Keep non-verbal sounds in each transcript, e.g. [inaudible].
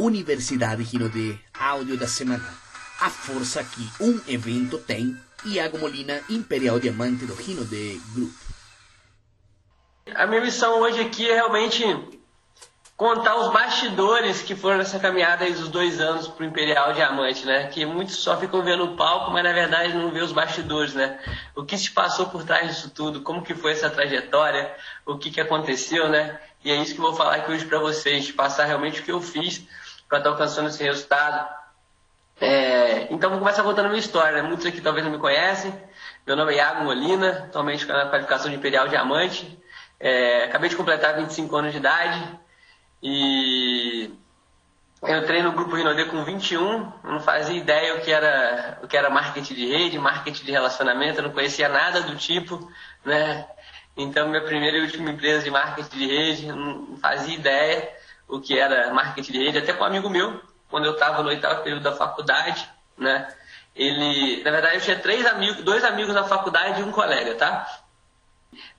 Universidade Rinodê, áudio da semana. A força que um evento tem, Iago Molina, Imperial Diamante do Rinodê Group. A minha missão hoje aqui é realmente contar os bastidores que foram nessa caminhada aí dos dois anos pro Imperial Diamante, né? Que muitos só ficam vendo o palco, mas na verdade não vê os bastidores, né? O que se passou por trás disso tudo, como que foi essa trajetória, o que que aconteceu, né? E é isso que eu vou falar aqui hoje para vocês, passar realmente o que eu fiz para estar alcançando esse resultado. É... então vou começar contando a minha história, né? Muitos aqui talvez não me conhecem. Meu nome é Iago Molina, atualmente com a qualificação de Imperial Diamante. É... acabei de completar 25 anos de idade e eu entrei no grupo Rinodê com 21, não fazia ideia o que era o que era marketing de rede, marketing de relacionamento, eu não conhecia nada do tipo, né? Então minha primeira e última empresa de marketing de rede, não fazia ideia o que era marketing de rede, até com um amigo meu, quando eu estava no oitavo período da faculdade, né? Ele, na verdade, eu tinha três amigos, dois amigos na faculdade e um colega, tá?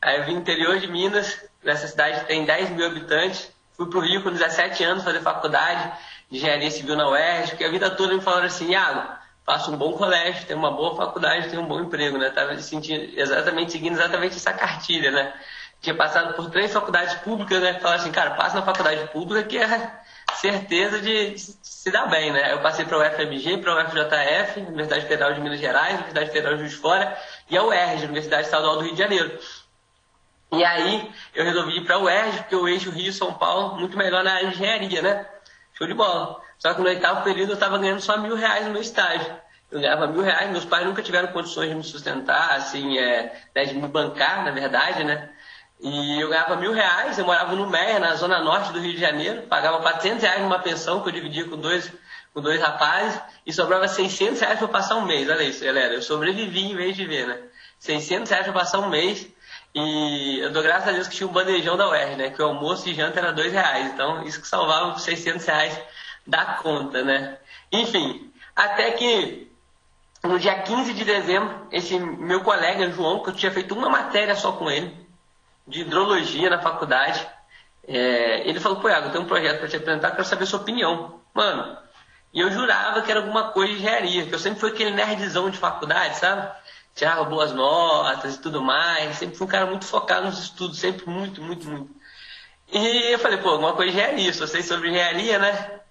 Aí eu vim interior de Minas, nessa cidade tem 10 mil habitantes, Fui pro Rio com 17 anos fazer faculdade de engenharia civil na UERJ, porque a vida toda me falaram assim, Iago, faça um bom colégio, tem uma boa faculdade, tem um bom emprego, né? Tava sentindo exatamente, seguindo exatamente essa cartilha, né? Tinha passado por três faculdades públicas, né? Falaram assim, cara, passa na faculdade pública que é certeza de se dar bem, né? Eu passei para o UFMG, para o UFJF, Universidade Federal de Minas Gerais, Universidade Federal de Juiz Fora e a UERJ, Universidade Estadual do Rio de Janeiro. E aí eu resolvi ir para o UERJ, porque eu eixo Rio São Paulo muito melhor na engenharia, né? Show de bola. Só que no oitavo período eu estava ganhando só mil reais no meu estágio. Eu ganhava mil reais, meus pais nunca tiveram condições de me sustentar, assim, é, né, de me bancar, na verdade, né? E eu ganhava mil reais, eu morava no Meia, na zona norte do Rio de Janeiro, pagava 400 reais numa pensão que eu dividia com dois, com dois rapazes, e sobrava 600 reais para passar um mês. Olha isso, galera, eu sobrevivi em vez de ver, né? 600 reais para passar um mês, e eu dou graças a Deus que tinha um bandejão da UER, né? Que o almoço e janta era dois reais. Então, isso que salvava os 600 reais da conta, né? Enfim, até que no dia 15 de dezembro, esse meu colega, João, que eu tinha feito uma matéria só com ele, de hidrologia na faculdade, é, ele falou, pô, Iago, eu tenho um projeto para te apresentar, quero saber a sua opinião. Mano, e eu jurava que era alguma coisa de engenharia, que eu sempre fui aquele nerdzão de faculdade, sabe? tirava boas notas e tudo mais. Sempre fui um cara muito focado nos estudos, sempre muito, muito, muito. E eu falei, pô, alguma coisa de engenharia, só sei sobre engenharia, né?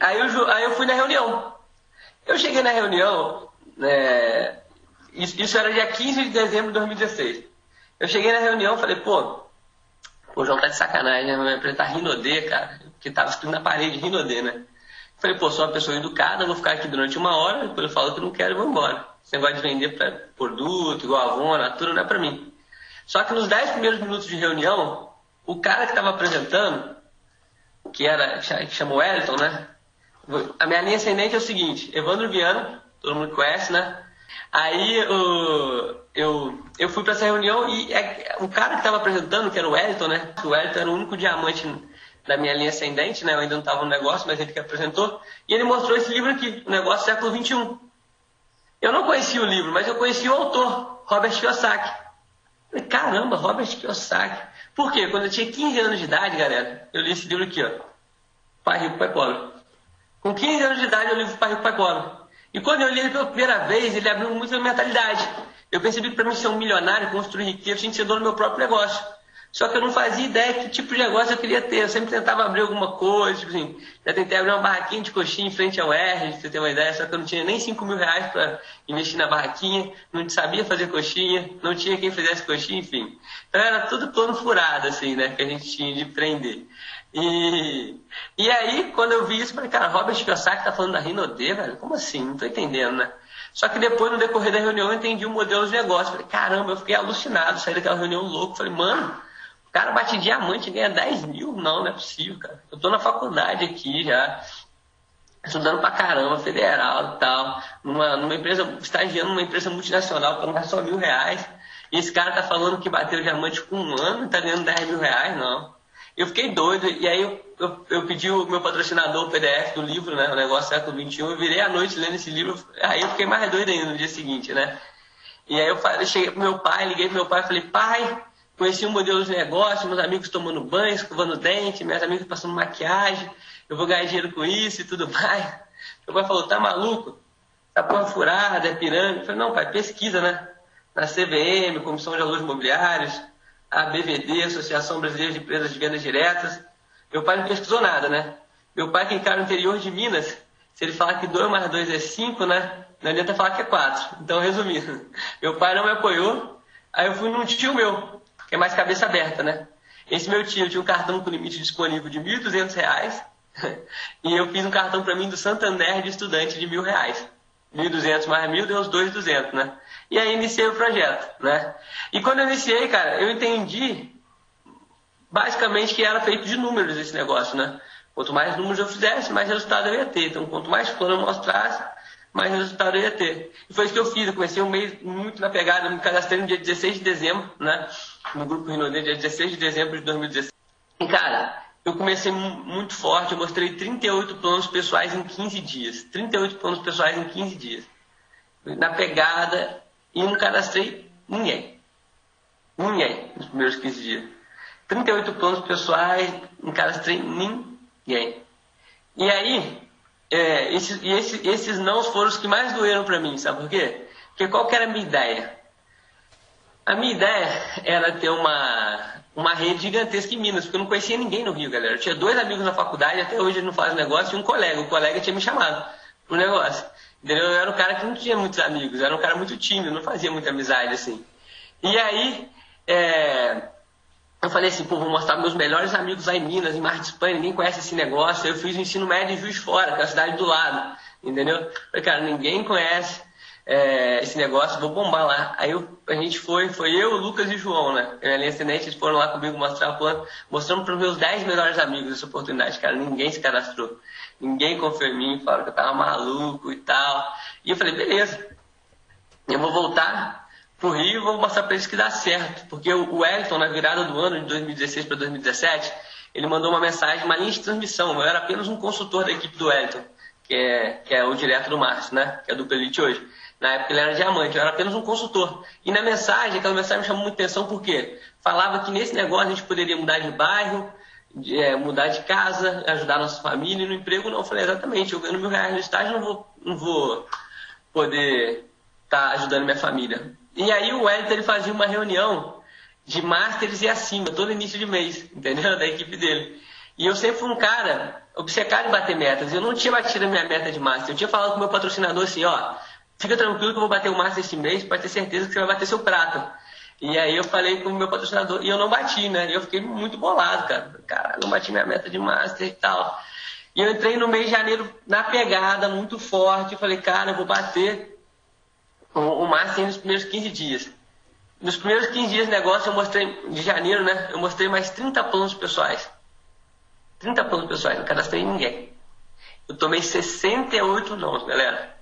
Aí eu, aí eu fui na reunião. Eu cheguei na reunião, né, isso, isso era dia 15 de dezembro de 2016. Eu cheguei na reunião falei, pô, o João tá de sacanagem, né? Vai apresentar Rinodê, cara, que tava escrito na parede Rinodê, né? Falei, pô, sou uma pessoa educada, vou ficar aqui durante uma hora, depois eu falo que não quero e vou embora. Esse negócio de vender pra produto, igual Avon, Natura, não é pra mim. Só que nos 10 primeiros minutos de reunião, o cara que estava apresentando, que era que chamou Wellington, né? A minha linha ascendente é o seguinte, Evandro Viana, todo mundo conhece, né? Aí eu, eu, eu fui para essa reunião e é, o cara que estava apresentando, que era o Wellington, né? O Wellington era o único diamante da minha linha ascendente, né? Eu ainda não estava no negócio, mas ele que apresentou. E ele mostrou esse livro aqui, o negócio século XXI. Eu não conhecia o livro, mas eu conhecia o autor, Robert Kiyosaki. Falei, caramba, Robert Kiyosaki. Por quê? Quando eu tinha 15 anos de idade, galera, eu li esse livro aqui, ó. Pai Rico, Pai Pobre. Com 15 anos de idade, eu li o Pai Rico, Pai Pobre. E quando eu li ele pela primeira vez, ele abriu muito a minha mentalidade. Eu percebi que para mim ser um milionário, construir riqueza, tinha que ser dono do meu próprio negócio. Só que eu não fazia ideia que tipo de negócio eu queria ter. Eu sempre tentava abrir alguma coisa, tipo assim, já tentei abrir uma barraquinha de coxinha em frente ao R, pra você ter uma ideia, só que eu não tinha nem 5 mil reais para investir na barraquinha, não sabia fazer coxinha, não tinha quem fizesse coxinha, enfim. Então era tudo plano furado, assim, né, que a gente tinha de empreender. E, e aí, quando eu vi isso, falei, cara, Robert Kiyosaki tá falando da Rinode, velho? Como assim? Não tô entendendo, né? Só que depois, no decorrer da reunião, eu entendi o modelo de negócio. Falei, caramba, eu fiquei alucinado, saí daquela reunião louco. Falei, mano, cara bate diamante e ganha 10 mil? Não, não é possível, cara. Eu tô na faculdade aqui já, estudando pra caramba, federal e tal, numa, numa empresa, estagiando numa empresa multinacional, pra não só mil reais. E esse cara tá falando que bateu diamante com um ano e tá ganhando 10 mil reais, não. Eu fiquei doido, e aí eu, eu, eu pedi o meu patrocinador o PDF do livro, né? O negócio século XXI, eu virei à noite lendo esse livro, aí eu fiquei mais doido ainda no dia seguinte, né? E aí eu, falei, cheguei pro meu pai, liguei pro meu pai e falei, pai, Conheci um modelo de negócio, meus amigos tomando banho, escovando dente, meus amigos passando maquiagem. eu vou ganhar dinheiro com isso e tudo mais. Meu pai falou, tá maluco? Tá porra furada, é pirâmide. Eu falei, não, pai, pesquisa, né? Na CVM, Comissão de Valores Imobiliários, a BVD, Associação Brasileira de Empresas de Vendas Diretas. Meu pai não pesquisou nada, né? Meu pai, que encara o interior de Minas, se ele falar que 2 mais 2 é 5, né? Não adianta falar que é 4. Então, resumindo, [laughs] meu pai não me apoiou. Aí eu fui num tio meu, que é mais cabeça aberta, né? Esse meu tio tinha um cartão com limite disponível de R$ 1.200 [laughs] e eu fiz um cartão para mim do Santander de estudante de mil reais. 1.200 mais mil deu os 2.200, né? E aí iniciei o projeto, né? E quando eu iniciei, cara, eu entendi basicamente que era feito de números esse negócio, né? Quanto mais números eu fizesse, mais resultado eu ia ter. Então, quanto mais plano eu mostrasse, mais resultado eu ia ter. E foi isso que eu fiz. Eu comecei um mês muito na pegada, me cadastrei no dia 16 de dezembro, né? No grupo Rinodê, dia 16 de dezembro de 2016. E, cara, eu comecei muito forte, eu mostrei 38 planos pessoais em 15 dias. 38 planos pessoais em 15 dias. Na pegada, e não cadastrei ninguém. Ninguém nos primeiros 15 dias. 38 planos pessoais, não cadastrei ninguém. E aí, é, esses, e esse, esses não foram os que mais doeram para mim, sabe por quê? Porque qual que era a minha ideia? A minha ideia era ter uma, uma rede gigantesca em Minas, porque eu não conhecia ninguém no Rio, galera. Eu tinha dois amigos na faculdade, até hoje não fazem negócio, e um colega. O colega tinha me chamado pro negócio. Entendeu? Eu era um cara que não tinha muitos amigos, era um cara muito tímido, não fazia muita amizade assim. E aí, é, eu falei assim, pô, vou mostrar meus melhores amigos lá em Minas, em Mar de Espanha, ninguém conhece esse negócio. Eu fiz o ensino médio em Juiz Fora, que é a cidade do lado, entendeu? falei, cara, ninguém conhece é, esse negócio, vou bombar lá. Aí eu, a gente foi, foi eu, Lucas e João, né? Eu e a eles foram lá comigo mostrar o plano, mostrando para os meus 10 melhores amigos essa oportunidade, cara. Ninguém se cadastrou. Ninguém confiou em mim, falaram que eu tava maluco e tal. E eu falei, beleza, eu vou voltar pro Rio e vou mostrar para eles que dá certo. Porque o Wellington, na virada do ano de 2016 para 2017, ele mandou uma mensagem, uma linha de transmissão. Eu era apenas um consultor da equipe do Wellington, que é, que é o direto do Márcio, né? Que é do Pelite hoje. Na época ele era diamante, eu era apenas um consultor. E na mensagem, aquela mensagem me chamou muita atenção porque falava que nesse negócio a gente poderia mudar de bairro, de, é, mudar de casa, ajudar a nossa família e no emprego não. Eu falei, exatamente, eu ganho mil reais no estágio, não vou, não vou poder estar tá ajudando minha família. E aí o Wellington ele fazia uma reunião de masters e acima, todo início de mês, [laughs] entendeu? Da equipe dele. E eu sempre fui um cara obcecado em bater metas. Eu não tinha batido a minha meta de master. Eu tinha falado com o meu patrocinador assim, ó, fica tranquilo que eu vou bater o master este mês, pode ter certeza que você vai bater seu prato. E aí eu falei com o meu patrocinador e eu não bati, né? E eu fiquei muito bolado, cara. Cara, não bati minha meta de master e tal. E eu entrei no mês de janeiro na pegada, muito forte. Falei, cara, eu vou bater o, o master nos primeiros 15 dias. Nos primeiros 15 dias de negócio, eu mostrei, de janeiro, né? Eu mostrei mais 30 planos pessoais. 30 planos pessoais, não cadastrei ninguém. Eu tomei 68 nãos, galera.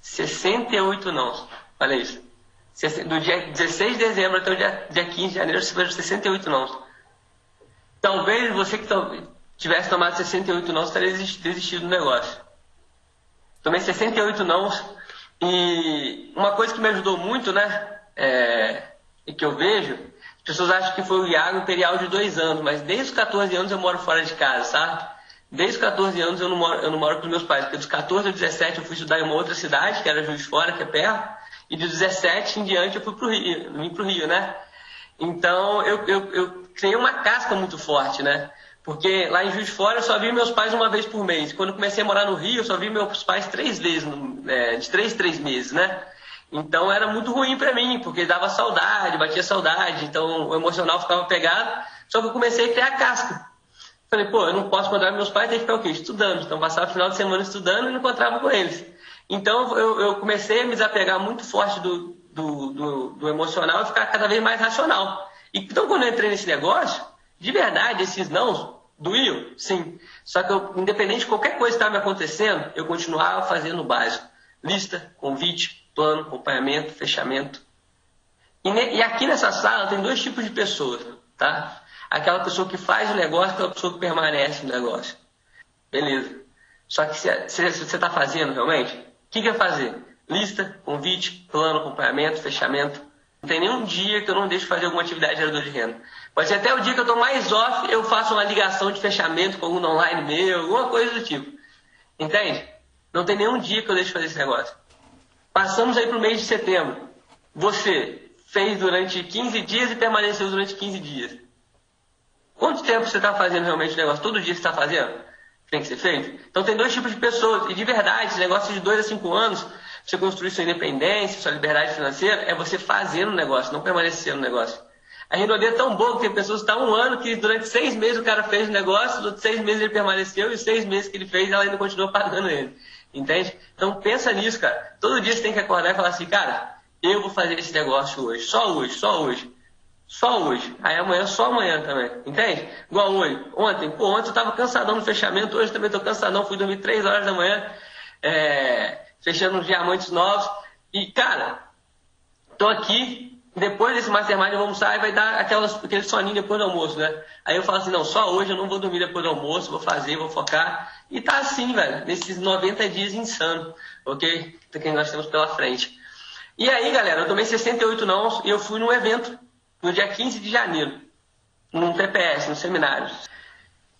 68 nãos. Olha isso. Do dia 16 de dezembro até o dia, dia 15 de janeiro, você fez 68 nãos. Talvez você que tivesse tomado 68 nãos, teria desistido do negócio. Tomei 68 nãos e uma coisa que me ajudou muito, né? É, e que eu vejo, as pessoas acham que foi o Iago Imperial de dois anos, mas desde os 14 anos eu moro fora de casa, sabe? Desde os 14 anos eu não moro, eu não moro com os meus pais, porque dos 14 aos 17 eu fui estudar em uma outra cidade, que era Juiz Fora, que é perto. E de 17 em diante eu fui pro Rio, vim pro Rio, né? Então eu, eu, eu criei uma casca muito forte, né? Porque lá em Juiz de Fora eu só vi meus pais uma vez por mês. Quando comecei a morar no Rio, eu só vi meus pais três vezes, é, de três, três meses, né? Então era muito ruim para mim, porque dava saudade, batia saudade, então o emocional ficava pegado. Só que eu comecei a criar casca. Falei, pô, eu não posso mandar meus pais, tem que ficar o quê? Estudando. Então passava o final de semana estudando e não encontrava com eles. Então eu, eu comecei a me desapegar muito forte do, do, do, do emocional e ficar cada vez mais racional. Então quando eu entrei nesse negócio, de verdade, esses não doíam, sim. Só que eu, independente de qualquer coisa que estava me acontecendo, eu continuava fazendo o básico. Lista, convite, plano, acompanhamento, fechamento. E, ne, e aqui nessa sala tem dois tipos de pessoas, tá? Aquela pessoa que faz o negócio aquela pessoa que permanece no negócio. Beleza. Só que se, você está fazendo realmente, o que, que é fazer? Lista, convite, plano, acompanhamento, fechamento. Não tem nenhum dia que eu não deixe fazer alguma atividade gerador de renda. Pode ser até o dia que eu estou mais off, eu faço uma ligação de fechamento com algum online meu, alguma coisa do tipo. Entende? Não tem nenhum dia que eu deixe de fazer esse negócio. Passamos aí para o mês de setembro. Você fez durante 15 dias e permaneceu durante 15 dias. Quanto tempo você está fazendo realmente o negócio? Todo dia você está fazendo? Tem que ser feito? Então tem dois tipos de pessoas. E de verdade, esse negócio de 2 a 5 anos, você construir sua independência, sua liberdade financeira, é você fazer o negócio, não permanecer no negócio. A Rinode é tão boa que tem pessoas que estão um ano que durante seis meses o cara fez o negócio, durante seis meses ele permaneceu e os seis meses que ele fez ela ainda continua [laughs] pagando ele. Entende? Então pensa nisso, cara. Todo dia você tem que acordar e falar assim, cara, eu vou fazer esse negócio hoje, só hoje, só hoje. Só hoje. Aí amanhã, só amanhã também. Entende? Igual hoje. Ontem, pô, ontem eu tava cansadão no fechamento, hoje também tô cansadão, fui dormir três horas da manhã, é, fechando uns diamantes novos. E, cara, tô aqui depois desse mastermind eu vou almoçar e vai dar aquelas, aquele soninho depois do almoço, né? Aí eu falo assim, não, só hoje eu não vou dormir depois do almoço, vou fazer, vou focar. E tá assim, velho, nesses 90 dias insano, ok? Que nós temos pela frente. E aí, galera, eu tomei 68 não e eu fui num evento no dia 15 de janeiro, num TPS, num seminário.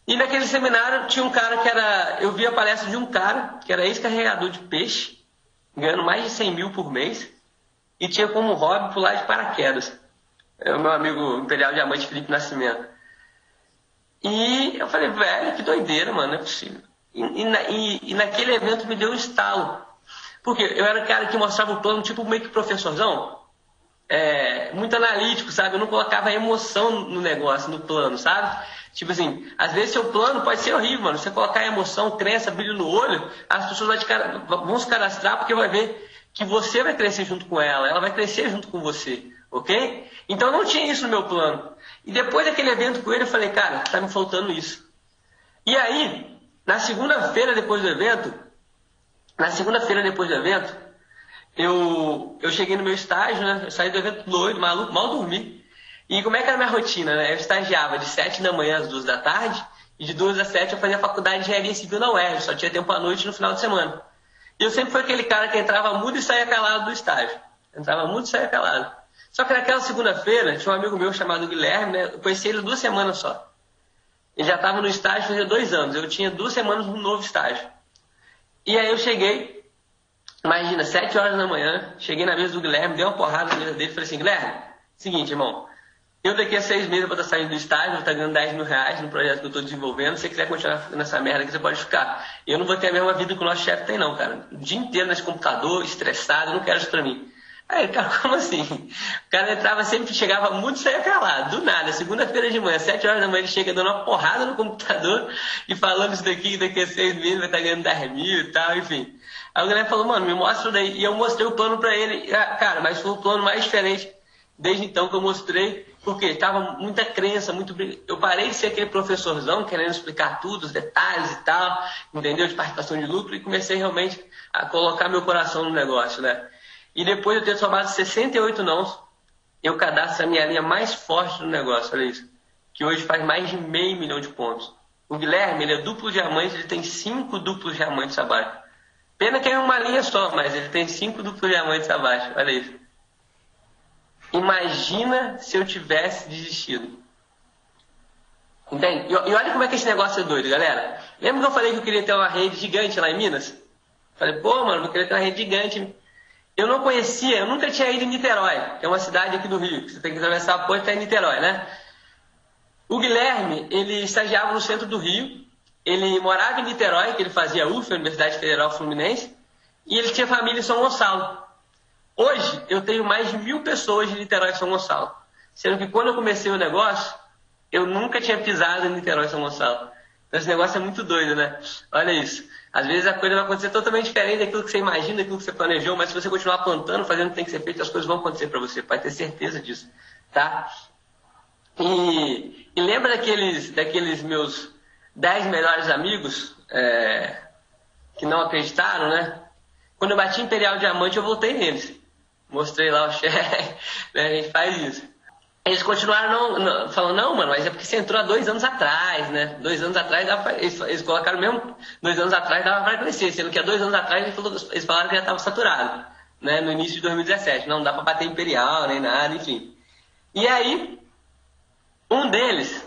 E naquele seminário tinha um cara que era. Eu vi a palestra de um cara que era ex-carregador de peixe, ganhando mais de 100 mil por mês e tinha como hobby pular de paraquedas. É o meu amigo Imperial Diamante Felipe Nascimento. E eu falei, velho, que doideira, mano, não é possível. E, e, e, naquele evento me deu um estalo. Porque eu era o cara que mostrava o plano, tipo meio que professorzão. É, muito analítico, sabe? Eu não colocava emoção no negócio, no plano, sabe? Tipo assim, às vezes seu plano pode ser horrível, mano. Você colocar emoção, crença, brilho no olho, as pessoas vão se cadastrar porque vai ver que você vai crescer junto com ela, ela vai crescer junto com você, ok? Então não tinha isso no meu plano. E depois daquele evento com ele, eu falei, cara, tá me faltando isso. E aí, na segunda-feira depois do evento, na segunda-feira depois do evento, eu, eu cheguei no meu estágio, né? Eu saí do evento doido, maluco, mal dormi. E como é que era a minha rotina, né? Eu estagiava de 7 da manhã às 2 da tarde, e de 2 às 7 eu fazia faculdade de engenharia civil na UERJ, só tinha tempo à noite no final de semana. E eu sempre fui aquele cara que entrava mudo e saía calado do estágio. Entrava mudo e saía calado. Só que naquela segunda-feira, tinha um amigo meu chamado Guilherme, né? Eu conheci ele duas semanas só. Ele já estava no estágio fazia dois anos. Eu tinha duas semanas no novo estágio. E aí eu cheguei, imagina, sete horas da manhã, cheguei na mesa do Guilherme, dei uma porrada na mesa dele falei assim, Guilherme, seguinte, irmão, eu daqui a seis meses vou estar saindo do estágio, vou estar ganhando 10 mil reais no projeto que eu estou desenvolvendo. Se você quiser continuar nessa merda aqui, você pode ficar. Eu não vou ter a mesma vida que o nosso chefe tem, não, cara. O dia inteiro nesse computador, estressado, eu não quero isso pra mim. Aí, cara, [laughs] como assim? O cara entrava sempre, chegava muito e saía calado, do nada. Segunda-feira de manhã, sete horas da manhã, ele chega dando uma porrada no computador e falando isso daqui, daqui a seis meses vai estar ganhando 10 mil e tal, enfim. Aí o Guilherme falou, mano, me mostra isso daí. E eu mostrei o plano pra ele. Ah, cara, mas foi o plano mais diferente desde então que eu mostrei porque estava muita crença, muito. Eu parei de ser aquele professorzão querendo explicar tudo, os detalhes e tal, entendeu? De participação de lucro, e comecei realmente a colocar meu coração no negócio, né? E depois de eu ter somado 68 nãos, eu cadastro a minha linha mais forte no negócio, olha isso. Que hoje faz mais de meio milhão de pontos. O Guilherme, ele é duplo diamante, ele tem cinco duplos diamantes abaixo. Pena que é uma linha só, mas ele tem cinco duplos diamantes abaixo, olha isso. Imagina se eu tivesse desistido. Entende? E, olha como é que esse negócio é doido, galera. Lembra que eu falei que eu queria ter uma rede gigante lá em Minas? Falei, pô, mano, eu queria ter uma rede gigante. Eu não conhecia, eu nunca tinha ido em Niterói, que é uma cidade aqui do Rio, que você tem que atravessar a ponte até Niterói, né? O Guilherme, ele estagiava no centro do Rio, ele morava em Niterói, que ele fazia UF, Universidade Federal Fluminense, e ele tinha família em São Gonçalo. Hoje eu tenho mais de mil pessoas de Niterói e São Gonçalo. Sendo que quando eu comecei o negócio, eu nunca tinha pisado em Niterói e São Gonçalo. Então esse negócio é muito doido, né? Olha isso. Às vezes a coisa vai acontecer totalmente diferente daquilo que você imagina, daquilo que você planejou, mas se você continuar plantando, fazendo o que tem que ser feito, as coisas vão acontecer para você. Pode ter certeza disso, tá? E, e lembra daqueles, daqueles meus dez melhores amigos é, que não acreditaram, né? Quando eu bati Imperial Diamante, eu voltei neles mostrei lá o [laughs] cheque, né? a gente faz isso. Eles continuaram não, não, falando, não, mano, mas é porque você entrou há dois anos atrás, né? Dois anos atrás, pra, eles, eles, colocaram mesmo, dois anos atrás dava para crescer, sendo que há dois anos atrás eles, falou, eles falaram que já estava saturado, né? No início de 2017, não dá para bater imperial nem nada, enfim. E aí, Um deles,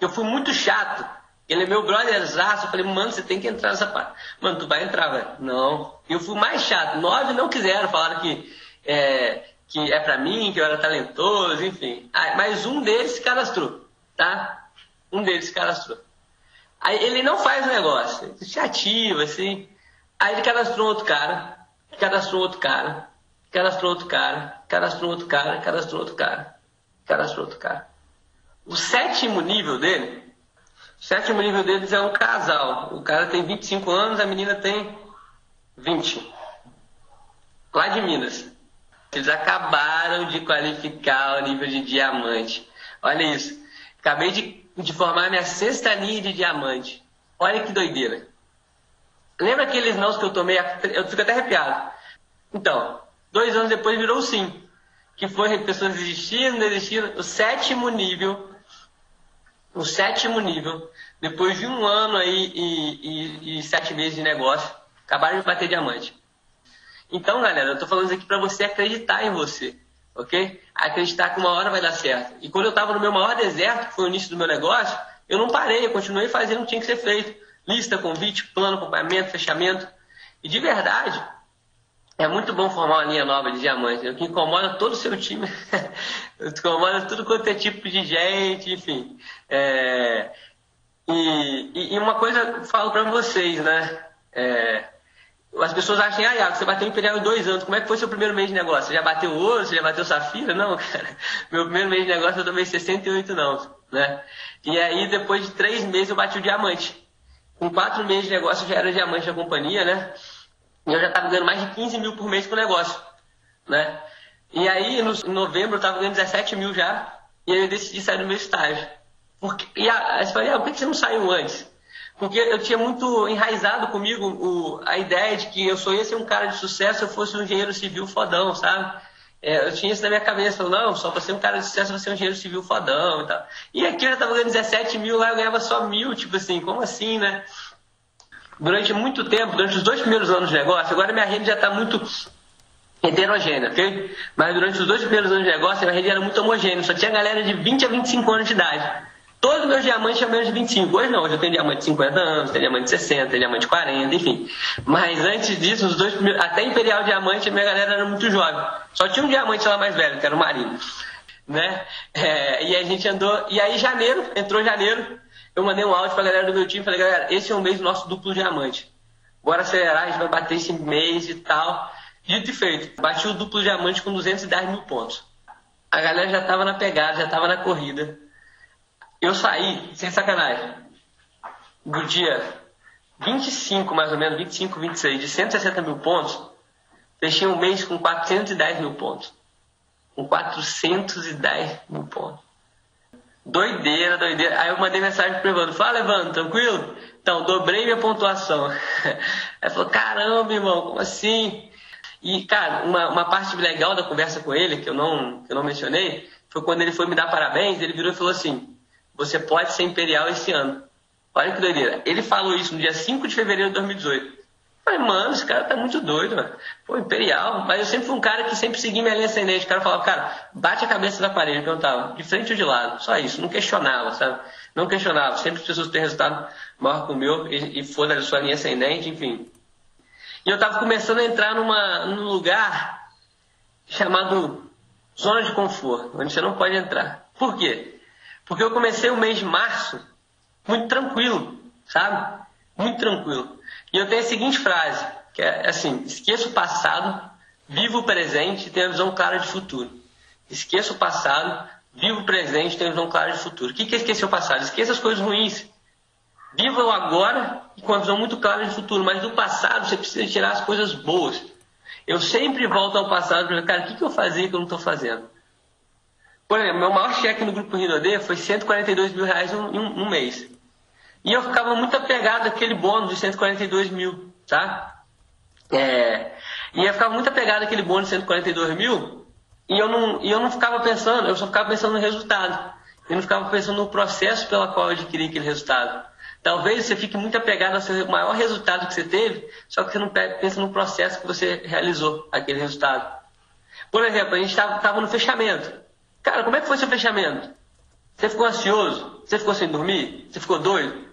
eu fui muito chato. Ele é meu brotherzaço. Eu falei, mano, você tem que entrar nessa parte. Mano, tu vai entrar, velho. Não. Eu fui mais chato. Nove não quiseram, falaram que é, que é pra mim, que eu era talentoso, enfim. Ah, mas um deles se cadastrou, tá? Um deles se cadastrou. Aí ele não faz o negócio, ele se ativa, assim. Aí ele cadastrou outro cara, cadastrou outro cara, cadastrou outro cara, cadastrou outro cara, cadastrou outro cara, cadastrou outro cara. O sétimo nível dele, o sétimo nível deles é um casal. O cara tem 25 anos, a menina tem 20. Lá de Minas. Eles acabaram de qualificar o nível de diamante. Olha isso. Acabei de, de formar minha sexta linha de diamante. Olha que doideira. Lembra aqueles nãos que eu tomei? Eu fico até arrepiado. Então, dois anos depois virou sim. Que foi pessoas desistindo, desistindo. O sétimo nível no sétimo nível, depois de um ano aí e, e, e sete meses de negócio, acabaram de bater diamante. Então, galera, eu tô falando isso aqui para você acreditar em você, ok? Acreditar que uma hora vai dar certo. E quando eu estava no meu maior deserto, que foi o início do meu negócio, eu não parei, eu continuei fazendo o que tinha que ser feito. Lista, convite, plano, acompanhamento, fechamento. E de verdade, é muito bom formar uma linha nova de diamante, o que incomoda todo o seu time, [laughs] incomoda tudo quanto é tipo de gente, enfim. É, e, e, uma coisa eu falo para vocês, né? É, as pessoas acham, ah, Iago, você bateu Imperial em dois anos, como é que foi seu primeiro mês de negócio? Você já bateu ouro, você já bateu safira? Não, cara. [laughs] Meu primeiro mês de negócio eu tomei 68 não, né? E aí, depois de três meses, eu bati o diamante. Com quatro meses de negócio, eu já era diamante da companhia, né? E eu já estava ganhando mais de 15 mil por mês com o negócio, né? E aí, no, em novembro, eu estava ganhando 17 mil já, e aí eu decidi sair do meu estágio. Porque, e a, eu falei, ah, por que você não saiu antes? Porque eu tinha muito enraizado comigo o, a ideia de que eu só ia ser um cara de sucesso se eu fosse um engenheiro civil fodão, sabe? É, eu tinha isso na minha cabeça, falando, não, só pra ser um cara de sucesso, você ser um engenheiro civil fodão e tal. E aqui eu já tava ganhando 17 mil, lá eu ganhava só mil, tipo assim, como assim, né? durante muito tempo, durante os dois primeiros anos de negócio, agora minha rede já está muito heterogênea, ok? Mas durante os dois primeiros anos de negócio, minha rede era muito homogênea, só tinha galera de 20 a 25 anos de idade. Todos os meus diamantes tinham menos de 25. Hoje não, hoje eu tenho diamante de 50 anos, tenho diamante de 60, tenho diamante de 40, enfim. Mas antes disso, os dois primeiros, até Imperial Diamante, a minha galera era muito jovem. Só tinha um diamante lá mais velho, que era o Marino. Né? É, e a gente andou, e aí janeiro, entrou janeiro, eu mandei um áudio pra galera do meu time, falei, galera, esse é o mês do nosso duplo diamante. Bora acelerar, a gente vai bater esse mês e tal. Dito e feito, bati o duplo diamante com 210 mil pontos. A galera já tava na pegada, já tava na corrida. Eu saí, sem sacanagem, do dia 25, mais ou menos, 25, 26, de 160 mil pontos, fechei um mês com 410 mil pontos. Com 410 mil pontos. Doideira, doideira. Aí eu mandei mensagem pro Evandro, fala Evandro, tranquilo? Então, dobrei minha pontuação. [laughs] Aí falou, caramba, irmão, como assim? E, cara, uma, uma parte legal da conversa com ele, que eu, não, que eu não mencionei, foi quando ele foi me dar parabéns, ele virou e falou assim, você pode ser imperial esse ano. Olha que doideira. Ele falou isso no dia 5 de fevereiro de 2018. Falei, mano, esse cara tá muito doido, mano. Pô, imperial. Mas eu sempre fui um cara que sempre segui minha linha ascendente. O cara falava, cara, bate a cabeça da parede. Eu perguntava, de frente ou de lado? Só isso. Não questionava, sabe? Não questionava. Sempre as pessoas têm resultado maior que o meu e, e foda da sua linha ascendente, enfim. E eu tava começando a entrar numa, num lugar chamado zona de conforto, onde você não pode entrar. Por quê? Porque eu comecei o mês de março muito tranquilo, sabe? Muito tranquilo. E eu tenho a seguinte frase, que é assim: esqueça o passado, viva o presente e tenha visão clara de futuro. Esqueça o passado, viva o presente e tenha visão clara de futuro. O que é esquecer o passado? Esqueça as coisas ruins. Viva o agora e com a visão muito clara de futuro. Mas do passado você precisa tirar as coisas boas. Eu sempre volto ao passado ver, cara, o que, que eu fazia que eu não estou fazendo? Por exemplo, meu maior cheque no grupo Rinodê foi 142 mil reais em um, um mês. E eu ficava muito apegado àquele bônus de 142 mil, tá? É, e eu ficava muito apegado àquele bônus de 142 mil e eu, não, e eu não ficava pensando, eu só ficava pensando no resultado. Eu não ficava pensando no processo pela qual eu adquiri aquele resultado. Talvez você fique muito apegado ao seu maior resultado que você teve, só que você não pensa no processo que você realizou aquele resultado. Por exemplo, a gente estava no fechamento. Cara, como é que foi seu fechamento? Você ficou ansioso? Você ficou sem dormir? Você ficou doido?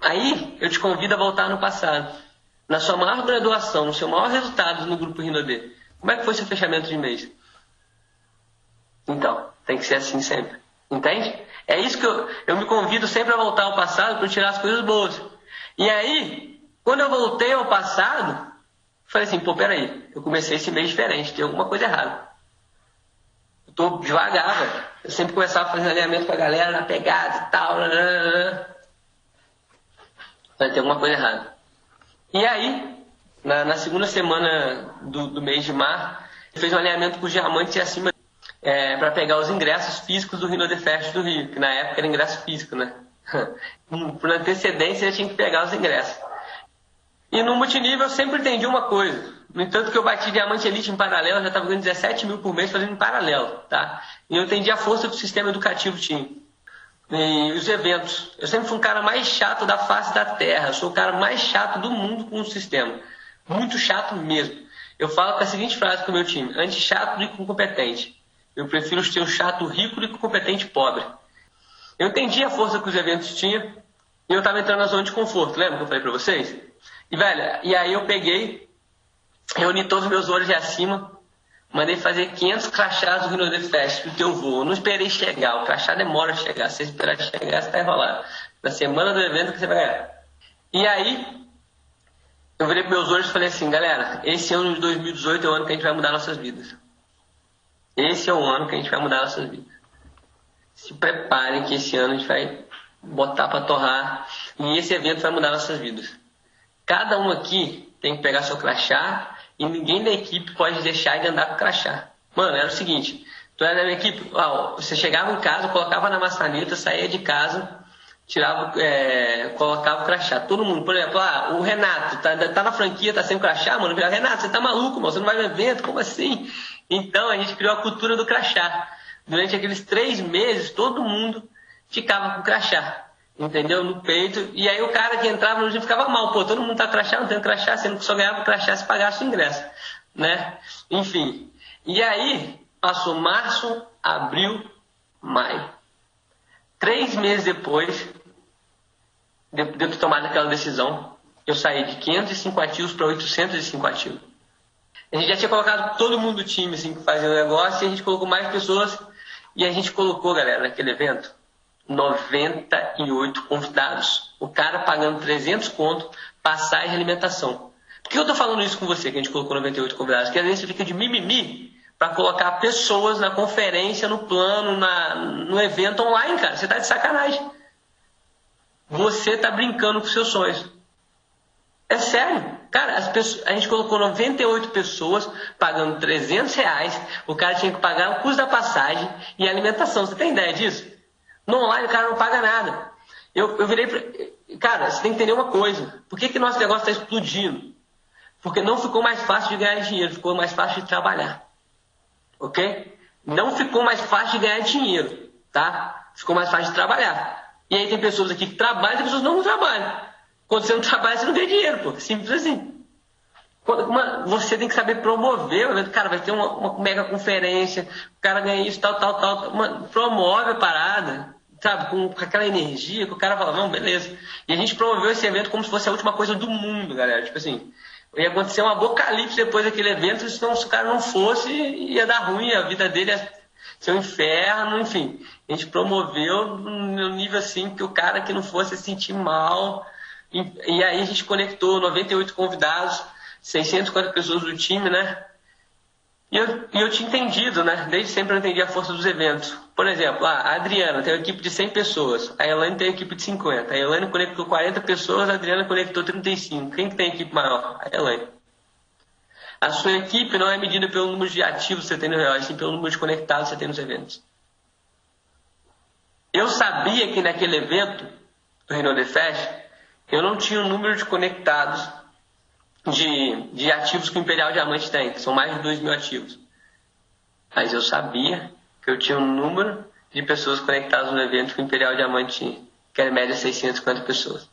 Aí eu te convido a voltar no passado. Na sua maior graduação, no seu maior resultado no grupo Rinode. Como é que foi seu fechamento de mês? Então, tem que ser assim sempre. Entende? É isso que eu, eu me convido sempre a voltar ao passado para tirar as coisas boas. E aí, quando eu voltei ao passado, falei assim, pô, peraí, eu comecei esse mês diferente, tem alguma coisa errada. Eu tô devagar, velho. Eu sempre começava fazendo alinhamento com a galera na pegada e tal. Falei, tem alguma coisa errada. E aí, na, na segunda semana do, do mês de março, fez um alinhamento com os diamantes acima é, para pegar os ingressos físicos do Rino de Fest do Rio, que na época era ingresso físico, né? [laughs] Por antecedência eu tinha que pegar os ingressos. E no multinível eu sempre entendi uma coisa. No entanto que eu bati diamante elite em paralelo, eu já estava ganhando 17 mil por mês fazendo em paralelo, tá? E eu entendi a força que o sistema educativo tinha. E os eventos. Eu sempre fui um cara mais chato da face da terra. Eu sou o cara mais chato do mundo com o sistema. Muito chato mesmo. Eu falo com a seguinte frase com o meu time: antes chato do que competente. Eu prefiro ter um chato rico do que um competente pobre. Eu entendi a força que os eventos tinham e eu estava entrando na zona de conforto. Lembra que eu falei para vocês? E, velho, e aí eu peguei, reuni todos os meus olhos de acima, mandei fazer 500 crachás do Rio de Fest pro teu voo. Não esperei chegar, o crachá demora a chegar. Se esperar chegar, você tá enrolado. Na semana do evento que você vai ganhar. E aí, eu virei para meus olhos e falei assim, galera, esse ano de 2018 é o ano que a gente vai mudar nossas vidas. Esse é o ano que a gente vai mudar nossas vidas. Se preparem que esse ano a gente vai botar para torrar e esse evento vai mudar nossas vidas. Cada um aqui tem que pegar seu crachá e ninguém da equipe pode deixar de andar com o crachá. Mano, era o seguinte, tu era da minha equipe, ó, você chegava em casa, colocava na maçaneta, saía de casa, tirava, é, colocava o crachá. Todo mundo, por exemplo, ah, o Renato, tá, tá na franquia, tá sem crachá, mano. Renato, você tá maluco, mano, você não vai no evento, como assim? Então a gente criou a cultura do crachá. Durante aqueles três meses, todo mundo ficava com crachá, entendeu? No peito. E aí o cara que entrava no dia ficava mal. Pô, todo mundo tá crachá, não tem crachá, sendo que só ganhava crachá se pagasse o ingresso, né? Enfim. E aí passou março, abril, maio. Três meses depois de, de tomado aquela decisão, eu saí de 505 ativos para 805 ativos. A gente já tinha colocado todo mundo do time assim, que fazia o negócio e a gente colocou mais pessoas. E a gente colocou, galera, naquele evento, 98 convidados. O cara pagando 300 conto, passagem e alimentação. Por que eu tô falando isso com você, que a gente colocou 98 convidados? Porque às vezes você fica de mimimi para colocar pessoas na conferência, no plano, na, no evento online, cara. Você tá de sacanagem. Você tá brincando com seus sonhos. É sério. Cara, pessoas, a gente colocou 98 pessoas pagando 300 reais. O cara tinha que pagar o custo da passagem e alimentação. Você tem ideia disso? No online o cara não paga nada. Eu, eu virei pra... Cara, você tem que entender uma coisa. Por que, que nosso negócio está explodindo? Porque não ficou mais fácil de ganhar dinheiro, ficou mais fácil de trabalhar. Ok? Não ficou mais fácil de ganhar dinheiro, tá? Ficou mais fácil de trabalhar. E aí tem pessoas aqui que trabalham e pessoas não trabalham. Quando você não trabalha, você não ganha dinheiro, pô. Simples assim. Uma, você tem que saber promover o evento. Cara, vai ter uma, uma, mega conferência, o cara ganha isso, tal, tal, tal. Uma, promove a parada, sabe? Com, com, aquela energia que o cara fala, não, beleza. E a gente promoveu esse evento como se fosse a última coisa do mundo, galera. Tipo assim, ia acontecer um apocalipse depois daquele evento, senão se o cara não fosse, ia dar ruim, a vida dele ia ser um inferno, enfim. A gente promoveu no nível assim que o cara que não fosse se sentir mal e, e aí a gente conectou 98 convidados, 650 pessoas do time, né? E eu, e eu tinha entendido, né? Desde sempre eu entendi a força dos eventos. Por exemplo, a Adriana tem uma equipe de 100 pessoas, a Elaine tem uma equipe de 50. A Elaine conectou 40 pessoas, a Adriana conectou 35. Quem que tem equipe maior? A Elaine. A sua equipe não é medida pelo número de ativos que você tem no real, sim pelo número de conectados que você tem nos eventos. Eu sabia que naquele evento, do Reino de Fest, eu não tinha o número de conectados de, de ativos que o Imperial Diamante tem, que são mais de 2 mil ativos. Mas eu sabia que eu tinha um número de pessoas conectadas no evento que o Imperial Diamante tinha, que era em média 650 pessoas.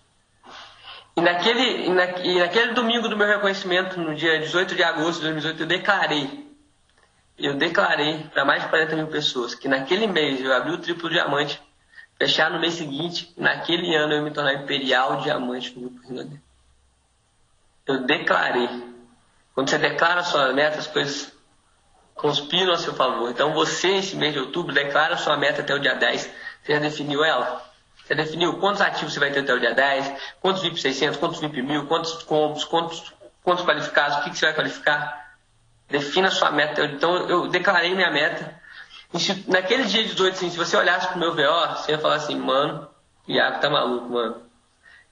E naquele, e, na, e naquele domingo do meu reconhecimento, no dia 18 de agosto de 2018, eu declarei eu declarei para mais de 40 mil pessoas que naquele mês eu abri o triplo diamante, fechar no mês seguinte, naquele ano eu me tornar imperial diamante no grupo Rinode. Eu declarei. Quando você declara sua meta, as coisas conspiram a seu favor. Então você, esse mês de outubro, declara sua meta até o dia 10. Você já definiu ela? Você definiu quantos ativos você vai ter até o dia 10, quantos VIP 600, quantos VIP 1000, quantos combos, quantos, quantos qualificados, o que, que você vai qualificar? Defina sua meta. Então, eu declarei minha meta. Naquele dia 18, assim, se você olhasse pro meu VO, você ia falar assim, mano, o Iago tá maluco, mano.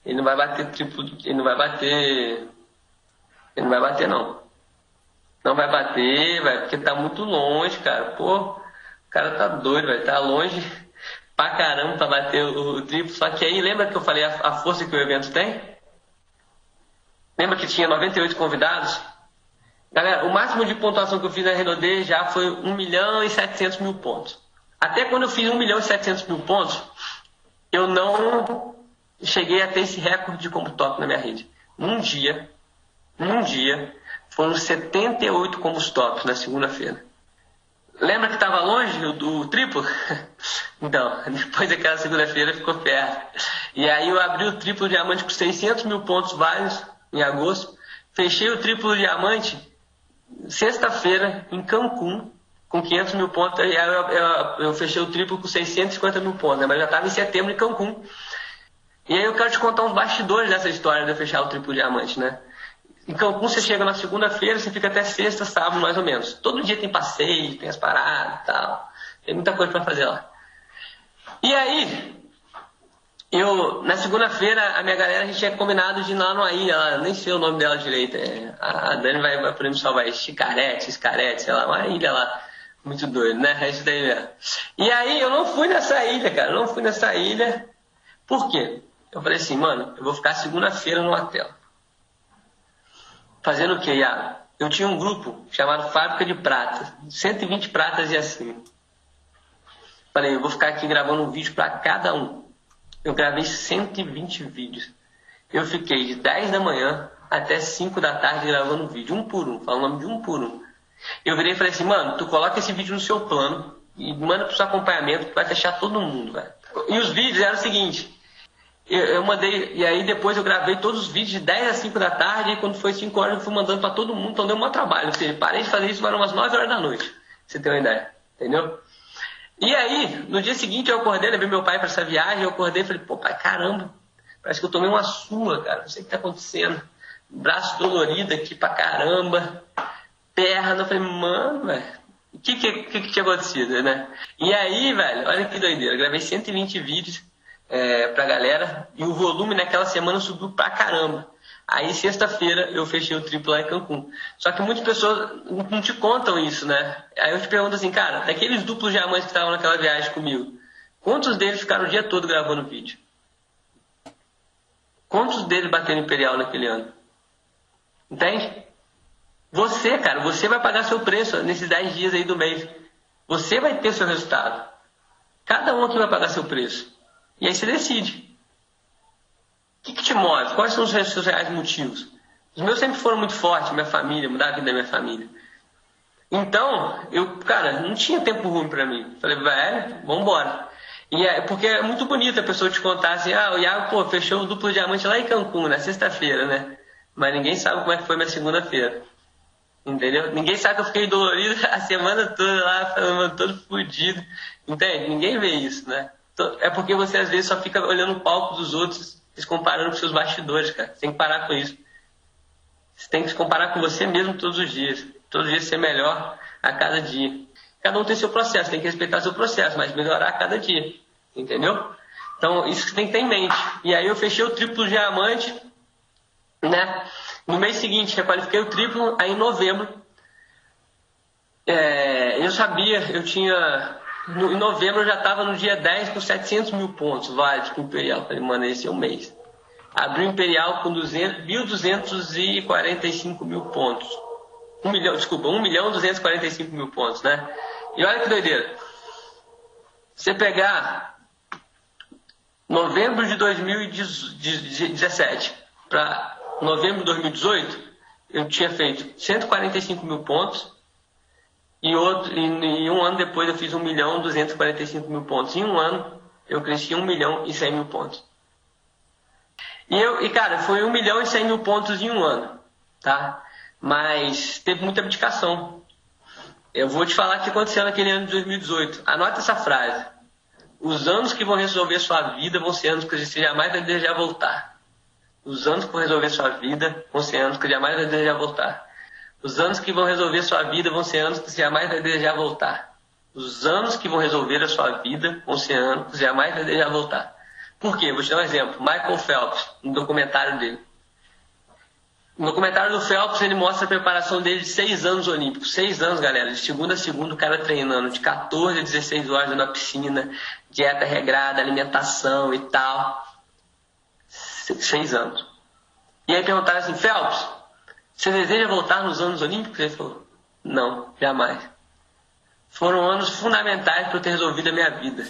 Ele não vai bater triplo, ele não vai bater. Ele não vai bater, não. Não vai bater, vai, porque tá muito longe, cara. Pô, o cara tá doido, vai tá longe pra caramba pra bater o, o triplo. Só que aí, lembra que eu falei a, a força que o evento tem? Lembra que tinha 98 convidados? Galera, o máximo de pontuação que eu fiz na Renaudet já foi 1 milhão e 700 mil pontos. Até quando eu fiz 1 milhão e 700 mil pontos, eu não cheguei a ter esse recorde de combo top na minha rede. Num dia, num dia, foram 78 combos tops na segunda-feira. Lembra que estava longe o, o triplo? [laughs] Então, depois daquela segunda-feira ficou perto. E aí eu abri o triplo diamante com 600 mil pontos vários em agosto. Fechei o triplo diamante sexta-feira, em Cancún, com 500 mil pontos. Eu, eu, eu, fechei o triplo com 650 mil pontos, né? mas já estava em setembro em Cancún. E aí eu quero te contar uns bastidores dessa história de eu fechar o triplo diamante, né? Em Cancún você chega na segunda-feira, você fica até sexta, sábado mais ou menos. Todo dia tem passeio, tem as paradas e tal. Tem muita coisa para fazer lá. E aí, eu, na segunda-feira, a minha galera, a gente tinha combinado de ir lá numa ilha, lá, nem sei o nome dela direito. É, a Dani vai, vai poder me salvar, Chicarete, Escarete, sei lá, uma ilha lá. Muito doido, né? É isso daí mesmo. E aí, eu não fui nessa ilha, cara, não fui nessa ilha. Por quê? Eu falei assim, mano, eu vou ficar segunda-feira no hotel. Fazendo o quê, Iago? Eu tinha um grupo chamado Fábrica de Pratas, 120 pratas e assim. Falei, eu vou ficar aqui gravando um vídeo para cada um. Eu gravei 120 vídeos. Eu fiquei de 10 da manhã até 5 da tarde gravando vídeo, um por um, falando de um por um. Eu virei e falei assim, mano, tu coloca esse vídeo no seu plano e manda pro seu acompanhamento que vai fechar todo mundo, velho. E os vídeos eram o seguinte, eu, eu, mandei, e aí depois eu gravei todos os vídeos de 10 a 5 da tarde, e quando foi 5 horas eu fui mandando para todo mundo, então deu um trabalho. Ou seja, parei de fazer isso, eram umas 9 horas da noite, pra você ter uma ideia, entendeu? E aí, no dia seguinte eu acordei, levei meu pai para essa viagem, eu acordei e falei, pô, pai, caramba, parece que eu tomei uma sua, cara, não sei o que tá acontecendo. Braço dolorido aqui pra caramba, perna, eu falei, mano, velho, o que que, que que, tinha acontecido, né? E aí, velho, olha que doideira, eu gravei 120 vídeos é, pra galera e o volume naquela semana subiu pra caramba. Aí, sexta-feira, eu fechei o triplo lá em Cancún. Só que muitas pessoas não te contam isso, né? Aí eu te pergunto assim, cara, daqueles duplos diamantes que estavam naquela viagem comigo, quantos deles ficaram o dia todo gravando vídeo? Quantos deles bateram Imperial naquele ano? Entende? Você, cara, você vai pagar seu preço nesses 10 dias aí do mês. Você vai ter seu resultado. Cada um aqui vai pagar seu preço. E aí você decide. Que, que, te move? Quais são os seus reais motivos? Os meus sempre foram muito fortes, minha família, mudar a vida da minha família. Então, eu, cara, não tinha tempo ruim para mim. Falei, velho, vambora. E é, porque é muito bonito a pessoa te contar assim, ah, o Iago, pô, fechou o duplo diamante lá em Cancún, na sexta-feira, né? Mas ninguém sabe como é que foi minha segunda-feira. Entendeu? Ninguém sabe que eu fiquei dolorido [laughs] a semana toda lá, falando, todo fodido. Entende? Ninguém vê isso, né? É porque você às vezes só fica olhando o palco dos outros se comparando com seus bastidores, cara. Você tem que parar com isso. Você tem que se comparar com você mesmo todos os dias. Todos os dias ser melhor a cada dia. Cada um tem seu processo, tem que respeitar seu processo, mas melhorar a cada dia. Entendeu? Então, isso que você tem que ter em mente. E aí eu fechei o triplo diamante, né? No mês seguinte, requalifiquei o triplo, aí em novembro. É, eu sabia, eu tinha no, em novembro eu já estava no dia 10 com 700 mil pontos válidos para o Imperial. Falei, mano, esse é o mês. Abri o Imperial com 1.245 mil pontos. 1 milhão, desculpa, 1 milhão 245 mil pontos, né? E olha que doideira. Você pegar novembro de 2017 para novembro de 2018, eu tinha feito 145 mil pontos E, outro, e, e um ano depois eu fiz 1 milhão 245 mil pontos. Em um ano eu cresci 1 milhão e 100 mil pontos. E, eu, e cara, foi 1 milhão e 100 mil pontos em um ano, tá? Mas teve muita abdicação. Eu vou te falar o que aconteceu naquele ano de 2018. Anota essa frase. Os anos que vão resolver sua vida vão ser anos que você jamais vai desejar voltar. Os anos que vão resolver sua vida vão ser anos que jamais vai desejar voltar. Os anos que vão resolver sua vida vão ser anos que você jamais vai desejar voltar. Os anos que vão resolver a sua vida vão ser anos que você jamais vai desejar voltar. Por quê? Vou te dar um exemplo. Michael Phelps, no documentário dele. No documentário do Phelps, ele mostra a preparação dele de seis anos olímpicos. Seis anos, galera. De segunda a segunda, o cara treinando. De 14 a 16 horas na piscina. Dieta regrada, alimentação e tal. Seis anos. E aí perguntaram assim, Phelps, você deseja voltar nos anos olímpicos? Ele falou, não, jamais. Foram anos fundamentais para eu ter resolvido a minha vida.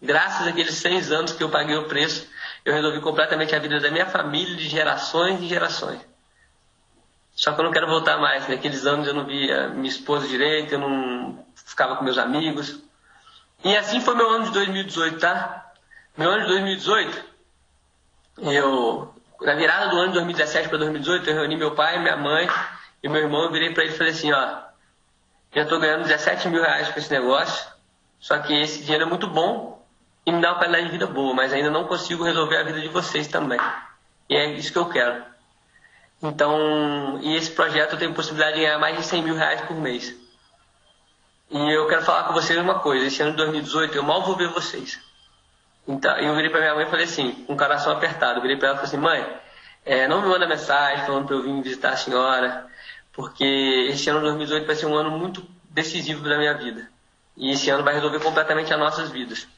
Graças àqueles seis anos que eu paguei o preço, eu resolvi completamente a vida da minha família de gerações e gerações. Só que eu não quero voltar mais. Naqueles anos eu não via minha esposa direito, eu não ficava com meus amigos. E assim foi meu ano de 2018, tá? Meu ano de 2018, eu na virada do ano de 2017 para 2018, eu reuni meu pai, minha mãe e meu irmão. Eu virei para ele e falei assim: ó, já estou ganhando 17 mil reais com esse negócio, só que esse dinheiro é muito bom e me dá uma qualidade de vida boa, mas ainda não consigo resolver a vida de vocês também. E é isso que eu quero. Então, e esse projeto eu tenho possibilidade de ganhar mais de 100 mil reais por mês. E eu quero falar com vocês uma coisa: esse ano de 2018 eu mal vou ver vocês. Então, eu virei para minha mãe e falei assim, com o coração apertado, eu virei para ela e falei assim, mãe, é, não me manda mensagem falando para eu vir visitar a senhora, porque esse ano de 2018 vai ser um ano muito decisivo para minha vida. E esse ano vai resolver completamente as nossas vidas.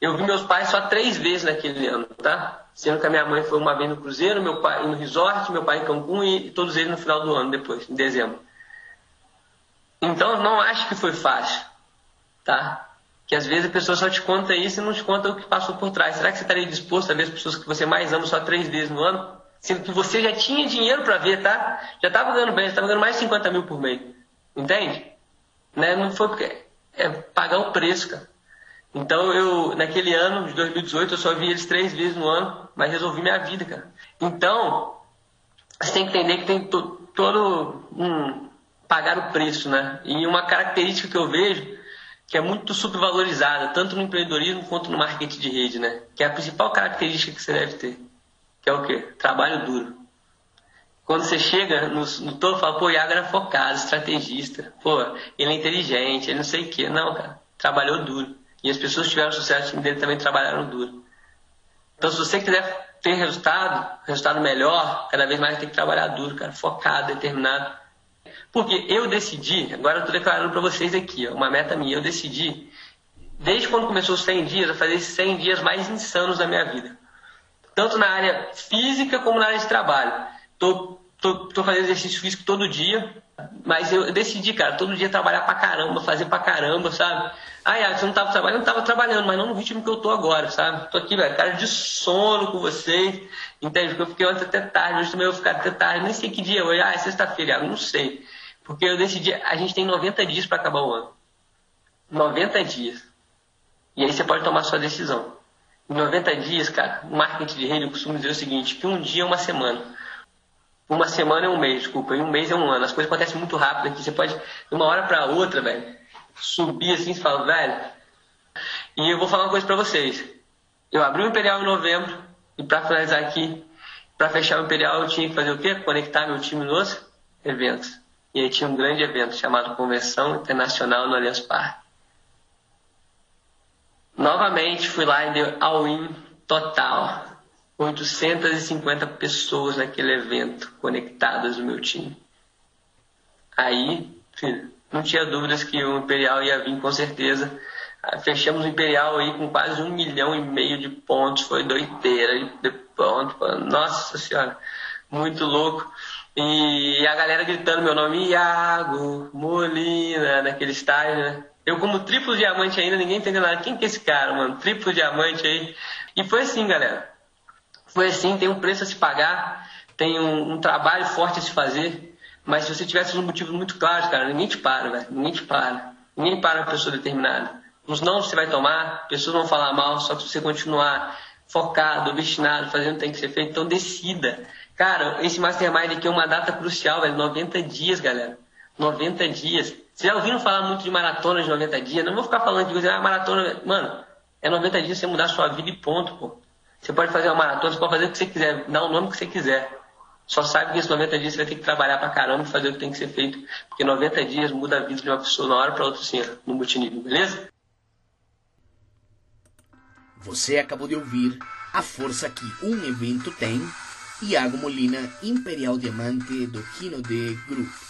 Eu vi meus pais só três vezes naquele ano, tá? Sendo que a minha mãe foi uma vez no cruzeiro, meu pai no resort, meu pai em Cancún e todos eles no final do ano depois, em dezembro. Então não acho que foi fácil, tá? Que às vezes a pessoa só te conta isso e não te conta o que passou por trás. Será que você estaria disposto a ver as pessoas que você mais ama só três vezes no ano? Sendo que você já tinha dinheiro para ver, tá? Já estava ganhando bem, já estava ganhando mais de 50 mil por mês. Entende? Né? Não foi porque. É pagar o preço, cara. Então eu, naquele ano de 2018, eu só vi eles três vezes no ano, mas resolvi minha vida, cara. Então, você tem que entender que tem to, todo um. pagar o preço, né? E uma característica que eu vejo que é muito subvalorizada, tanto no empreendedorismo quanto no marketing de rede, né? Que é a principal característica que você deve ter. Que é o quê? Trabalho duro. Quando você chega no, no topo, fala, pô, o Iago era focado, estrategista. Pô, ele é inteligente, ele não sei o quê. Não, cara. Trabalhou duro. E as pessoas que tiveram sucesso dele também trabalharam duro. Então, se você quiser ter resultado, resultado melhor, cada vez mais tem que trabalhar duro, cara. Focado, determinado. Porque eu decidi, agora eu estou declarando para vocês aqui, uma meta minha, eu decidi, desde quando começou os 100 dias, a fazer esses 100 dias mais insanos da minha vida. Tanto na área física como na área de trabalho. Tô, tô, tô fazendo exercício físico todo dia, mas eu decidi, cara, todo dia trabalhar pra caramba, fazer pra caramba, sabe? Ah, é, você não tava trabalhando? Não tava trabalhando, mas não no ritmo que eu tô agora, sabe? Tô aqui, velho, cara de sono com vocês, entende? Porque eu fiquei ontem até tarde, hoje também eu vou ficar até tarde, nem sei que dia hoje, ah, é sexta-feira, não sei. Porque eu decidi, a gente tem 90 dias para acabar o ano. 90 dias. E aí você pode tomar sua decisão. Em 90 dias, cara, o marketing de rede eu costumo dizer o seguinte, que um dia é uma semana. Uma semana é um mês, desculpa, e um mês é um ano. As coisas acontecem muito rápido aqui. Você pode, de uma hora para outra, velho, subir assim e falar, velho. E eu vou falar uma coisa para vocês. Eu abri o Imperial em novembro, e para finalizar aqui, para fechar o Imperial, eu tinha que fazer o quê? Conectar meu time nos eventos. E aí tinha um grande evento chamado Convenção Internacional no Allianz Parque. Novamente fui lá e deu all-in total. 850 pessoas naquele evento conectadas no meu time. Aí, filho, não tinha dúvidas que o Imperial ia vir com certeza. Fechamos o Imperial aí com quase um milhão e meio de pontos. Foi doideira de ponto. Nossa Senhora, muito louco. E a galera gritando meu nome, Iago, Molina, naquele estágio, né? Eu como triplo diamante ainda, ninguém entendeu nada. Quem que é esse cara, mano? Triplo diamante aí. E foi assim, galera. Foi assim, tem um preço a se pagar, tem um, um trabalho forte a se fazer. Mas se você tivesse um motivo muito claro, cara, ninguém te para, velho. Ninguém te para. Ninguém para uma pessoa determinada. Os não você vai tomar, pessoas vão falar mal, só que se você continuar focado, obstinado, fazendo o que tem que ser feito, então decida. Cara, esse Mastermind aqui é uma data crucial, velho. 90 dias, galera. 90 dias. Vocês já ouviram falar muito de maratona de 90 dias? Não vou ficar falando de coisa, ah, maratona. Mano, é 90 dias você mudar sua vida e ponto, pô. Você pode fazer uma maratona, você pode fazer o que você quiser, dar o nome que você quiser. Só sabe que esses 90 dias você vai ter que trabalhar pra caramba e fazer o que tem que ser feito. Porque 90 dias muda a vida de uma pessoa de uma hora pra outra, assim, no multinível, beleza? Você acabou de ouvir a força que um evento tem. Iago Molina, Imperial Diamante do Kino de Group.